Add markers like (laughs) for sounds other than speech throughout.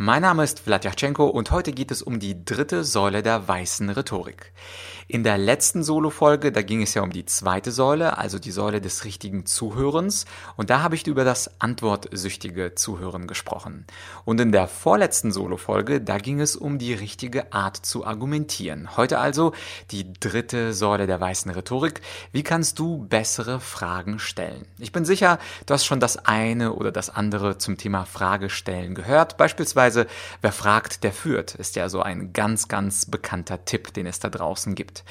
Mein Name ist Vladyachenko und heute geht es um die dritte Säule der weißen Rhetorik. In der letzten Solo-Folge, da ging es ja um die zweite Säule, also die Säule des richtigen Zuhörens. Und da habe ich über das antwortsüchtige Zuhören gesprochen. Und in der vorletzten Solo-Folge, da ging es um die richtige Art zu argumentieren. Heute also die dritte Säule der weißen Rhetorik. Wie kannst du bessere Fragen stellen? Ich bin sicher, du hast schon das eine oder das andere zum Thema Fragestellen gehört. Beispielsweise, wer fragt, der führt, ist ja so ein ganz, ganz bekannter Tipp, den es da draußen gibt.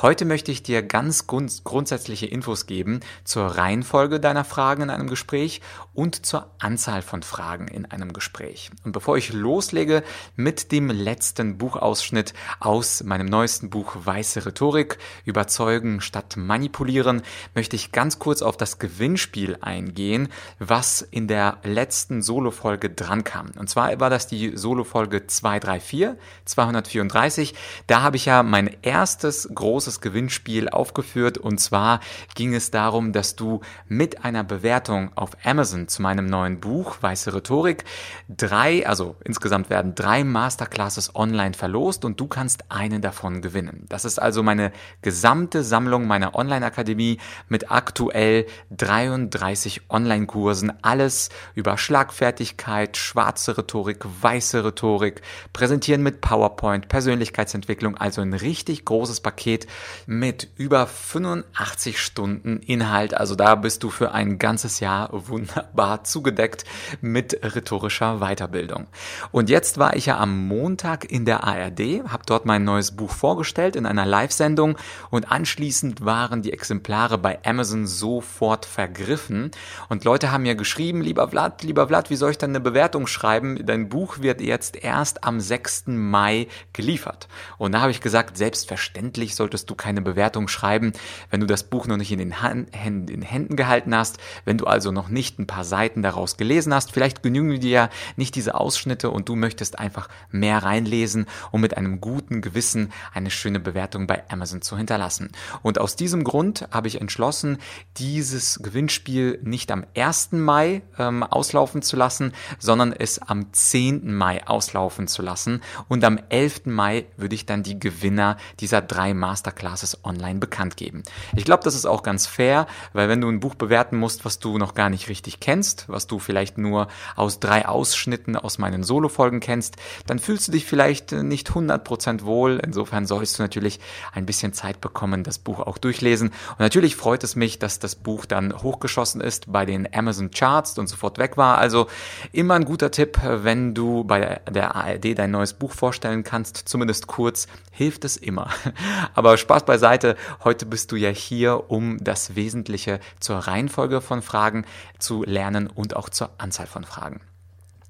Heute möchte ich dir ganz grund grundsätzliche Infos geben zur Reihenfolge deiner Fragen in einem Gespräch und zur Anzahl von Fragen in einem Gespräch. Und bevor ich loslege mit dem letzten Buchausschnitt aus meinem neuesten Buch Weiße Rhetorik, Überzeugen statt Manipulieren, möchte ich ganz kurz auf das Gewinnspiel eingehen, was in der letzten Solo-Folge dran kam. Und zwar war das die Solo-Folge 234, 234. Da habe ich ja mein erstes großes Gewinnspiel aufgeführt und zwar ging es darum, dass du mit einer Bewertung auf Amazon zu meinem neuen Buch Weiße Rhetorik drei, also insgesamt werden drei Masterclasses online verlost und du kannst einen davon gewinnen. Das ist also meine gesamte Sammlung meiner Online-Akademie mit aktuell 33 Online-Kursen, alles über Schlagfertigkeit, schwarze Rhetorik, weiße Rhetorik, präsentieren mit PowerPoint, Persönlichkeitsentwicklung, also ein richtig großes Paket mit über 85 Stunden Inhalt. Also da bist du für ein ganzes Jahr wunderbar zugedeckt mit rhetorischer Weiterbildung. Und jetzt war ich ja am Montag in der ARD, habe dort mein neues Buch vorgestellt in einer Live-Sendung und anschließend waren die Exemplare bei Amazon sofort vergriffen. Und Leute haben mir geschrieben, lieber Vlad, lieber Vlad, wie soll ich dann eine Bewertung schreiben? Dein Buch wird jetzt erst am 6. Mai geliefert. Und da habe ich gesagt, selbstverständlich solltest du keine Bewertung schreiben, wenn du das Buch noch nicht in den, Hand, in den Händen gehalten hast, wenn du also noch nicht ein paar Seiten daraus gelesen hast. Vielleicht genügen dir ja nicht diese Ausschnitte und du möchtest einfach mehr reinlesen, um mit einem guten Gewissen eine schöne Bewertung bei Amazon zu hinterlassen. Und aus diesem Grund habe ich entschlossen, dieses Gewinnspiel nicht am 1. Mai ähm, auslaufen zu lassen, sondern es am 10. Mai auslaufen zu lassen. Und am 11. Mai würde ich dann die Gewinner dieser drei drei Masterclasses online bekannt geben. Ich glaube, das ist auch ganz fair, weil wenn du ein Buch bewerten musst, was du noch gar nicht richtig kennst, was du vielleicht nur aus drei Ausschnitten aus meinen Solo-Folgen kennst, dann fühlst du dich vielleicht nicht 100% wohl. Insofern sollst du natürlich ein bisschen Zeit bekommen, das Buch auch durchlesen. Und natürlich freut es mich, dass das Buch dann hochgeschossen ist bei den Amazon Charts und sofort weg war. Also immer ein guter Tipp, wenn du bei der ARD dein neues Buch vorstellen kannst, zumindest kurz, hilft es immer. (laughs) Aber Spaß beiseite, heute bist du ja hier, um das Wesentliche zur Reihenfolge von Fragen zu lernen und auch zur Anzahl von Fragen.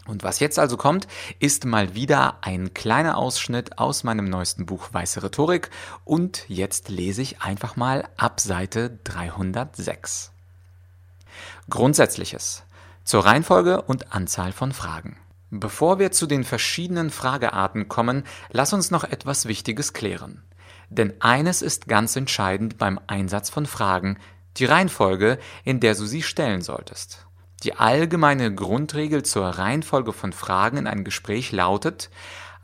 Und was jetzt also kommt, ist mal wieder ein kleiner Ausschnitt aus meinem neuesten Buch Weiße Rhetorik und jetzt lese ich einfach mal ab Seite 306. Grundsätzliches zur Reihenfolge und Anzahl von Fragen. Bevor wir zu den verschiedenen Fragearten kommen, lass uns noch etwas Wichtiges klären. Denn eines ist ganz entscheidend beim Einsatz von Fragen, die Reihenfolge, in der du sie stellen solltest. Die allgemeine Grundregel zur Reihenfolge von Fragen in einem Gespräch lautet,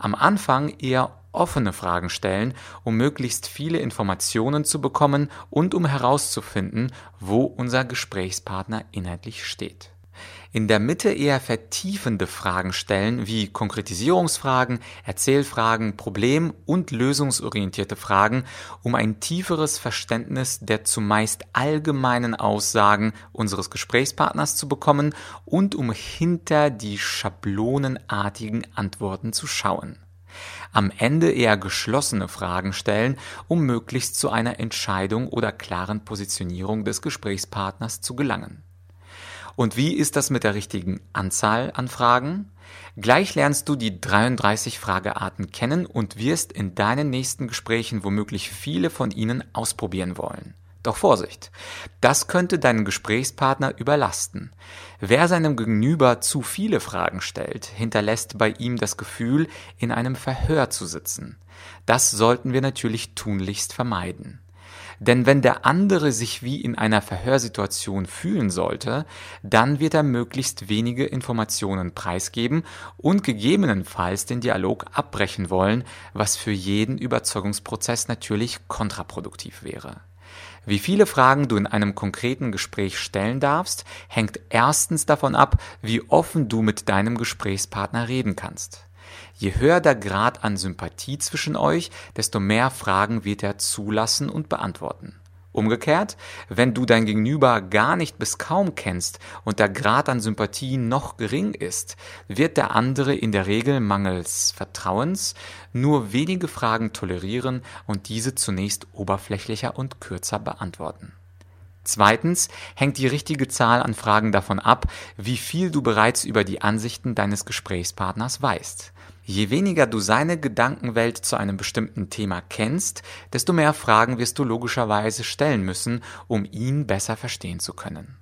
am Anfang eher offene Fragen stellen, um möglichst viele Informationen zu bekommen und um herauszufinden, wo unser Gesprächspartner inhaltlich steht in der Mitte eher vertiefende Fragen stellen, wie Konkretisierungsfragen, Erzählfragen, Problem- und lösungsorientierte Fragen, um ein tieferes Verständnis der zumeist allgemeinen Aussagen unseres Gesprächspartners zu bekommen und um hinter die schablonenartigen Antworten zu schauen am Ende eher geschlossene Fragen stellen, um möglichst zu einer Entscheidung oder klaren Positionierung des Gesprächspartners zu gelangen. Und wie ist das mit der richtigen Anzahl an Fragen? Gleich lernst du die 33 Fragearten kennen und wirst in deinen nächsten Gesprächen womöglich viele von ihnen ausprobieren wollen. Doch Vorsicht, das könnte deinen Gesprächspartner überlasten. Wer seinem Gegenüber zu viele Fragen stellt, hinterlässt bei ihm das Gefühl, in einem Verhör zu sitzen. Das sollten wir natürlich tunlichst vermeiden. Denn wenn der andere sich wie in einer Verhörsituation fühlen sollte, dann wird er möglichst wenige Informationen preisgeben und gegebenenfalls den Dialog abbrechen wollen, was für jeden Überzeugungsprozess natürlich kontraproduktiv wäre. Wie viele Fragen du in einem konkreten Gespräch stellen darfst, hängt erstens davon ab, wie offen du mit deinem Gesprächspartner reden kannst. Je höher der Grad an Sympathie zwischen euch, desto mehr Fragen wird er zulassen und beantworten. Umgekehrt, wenn du dein Gegenüber gar nicht bis kaum kennst und der Grad an Sympathie noch gering ist, wird der andere in der Regel mangels Vertrauens nur wenige Fragen tolerieren und diese zunächst oberflächlicher und kürzer beantworten. Zweitens hängt die richtige Zahl an Fragen davon ab, wie viel du bereits über die Ansichten deines Gesprächspartners weißt. Je weniger du seine Gedankenwelt zu einem bestimmten Thema kennst, desto mehr Fragen wirst du logischerweise stellen müssen, um ihn besser verstehen zu können.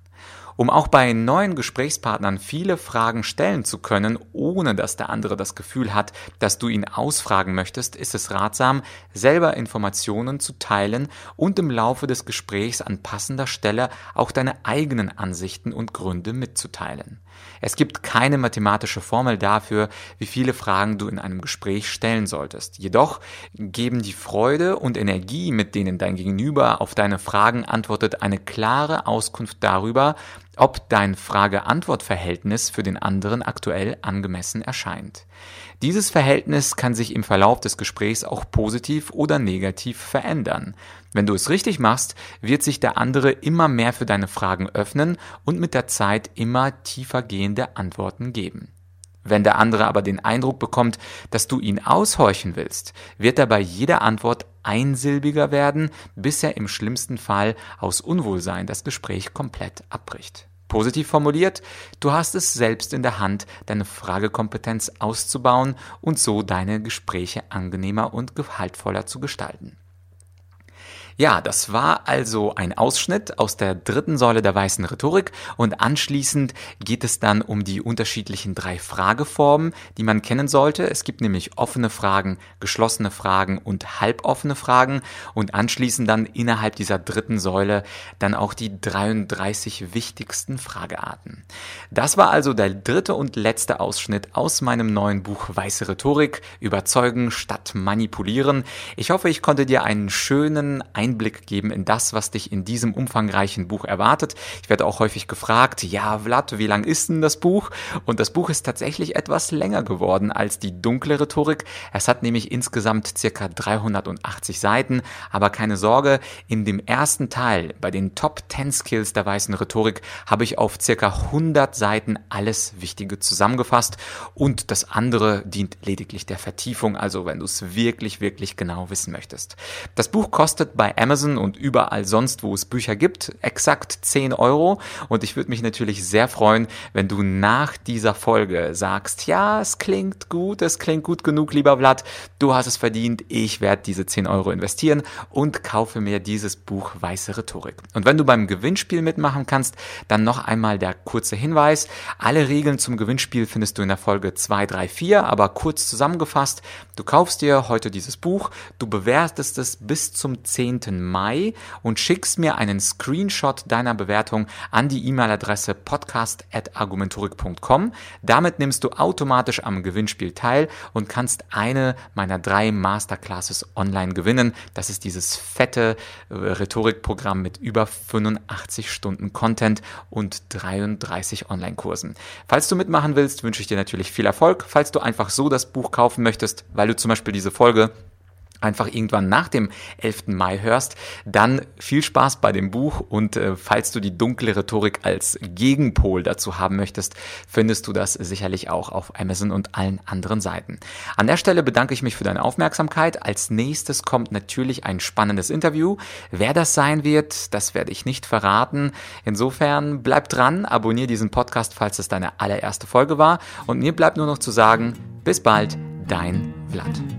Um auch bei neuen Gesprächspartnern viele Fragen stellen zu können, ohne dass der andere das Gefühl hat, dass du ihn ausfragen möchtest, ist es ratsam, selber Informationen zu teilen und im Laufe des Gesprächs an passender Stelle auch deine eigenen Ansichten und Gründe mitzuteilen. Es gibt keine mathematische Formel dafür, wie viele Fragen du in einem Gespräch stellen solltest. Jedoch geben die Freude und Energie, mit denen dein Gegenüber auf deine Fragen antwortet, eine klare Auskunft darüber, ob dein Frage-Antwort-Verhältnis für den anderen aktuell angemessen erscheint. Dieses Verhältnis kann sich im Verlauf des Gesprächs auch positiv oder negativ verändern. Wenn du es richtig machst, wird sich der andere immer mehr für deine Fragen öffnen und mit der Zeit immer tiefer gehende Antworten geben. Wenn der andere aber den Eindruck bekommt, dass du ihn aushorchen willst, wird er bei jeder Antwort einsilbiger werden, bis er im schlimmsten Fall aus Unwohlsein das Gespräch komplett abbricht. Positiv formuliert, du hast es selbst in der Hand, deine Fragekompetenz auszubauen und so deine Gespräche angenehmer und gehaltvoller zu gestalten. Ja, das war also ein Ausschnitt aus der dritten Säule der weißen Rhetorik und anschließend geht es dann um die unterschiedlichen drei Frageformen, die man kennen sollte. Es gibt nämlich offene Fragen, geschlossene Fragen und halboffene Fragen und anschließend dann innerhalb dieser dritten Säule dann auch die 33 wichtigsten Fragearten. Das war also der dritte und letzte Ausschnitt aus meinem neuen Buch Weiße Rhetorik, Überzeugen statt Manipulieren. Ich hoffe, ich konnte dir einen schönen geben in das, was dich in diesem umfangreichen Buch erwartet. Ich werde auch häufig gefragt, ja, Vlad, wie lang ist denn das Buch? Und das Buch ist tatsächlich etwas länger geworden als die dunkle Rhetorik. Es hat nämlich insgesamt circa 380 Seiten, aber keine Sorge, in dem ersten Teil, bei den Top 10 Skills der weißen Rhetorik, habe ich auf circa 100 Seiten alles Wichtige zusammengefasst und das andere dient lediglich der Vertiefung, also wenn du es wirklich, wirklich genau wissen möchtest. Das Buch kostet bei Amazon und überall sonst, wo es Bücher gibt, exakt 10 Euro. Und ich würde mich natürlich sehr freuen, wenn du nach dieser Folge sagst, ja, es klingt gut, es klingt gut genug, lieber Vlad, du hast es verdient, ich werde diese 10 Euro investieren und kaufe mir dieses Buch Weiße Rhetorik. Und wenn du beim Gewinnspiel mitmachen kannst, dann noch einmal der kurze Hinweis. Alle Regeln zum Gewinnspiel findest du in der Folge 2, 3, 4, aber kurz zusammengefasst. Du kaufst dir heute dieses Buch, du bewertest es bis zum 10. Mai und schickst mir einen Screenshot deiner Bewertung an die E-Mail-Adresse podcast.argumentorik.com. Damit nimmst du automatisch am Gewinnspiel teil und kannst eine meiner drei Masterclasses online gewinnen. Das ist dieses fette äh, Rhetorikprogramm mit über 85 Stunden Content und 33 Online-Kursen. Falls du mitmachen willst, wünsche ich dir natürlich viel Erfolg. Falls du einfach so das Buch kaufen möchtest, weil du zum Beispiel diese Folge einfach irgendwann nach dem 11. Mai hörst, dann viel Spaß bei dem Buch und äh, falls du die dunkle Rhetorik als Gegenpol dazu haben möchtest, findest du das sicherlich auch auf Amazon und allen anderen Seiten. An der Stelle bedanke ich mich für deine Aufmerksamkeit. Als nächstes kommt natürlich ein spannendes Interview. Wer das sein wird, das werde ich nicht verraten. Insofern bleib dran, abonniere diesen Podcast, falls es deine allererste Folge war und mir bleibt nur noch zu sagen, bis bald, dein Vlad.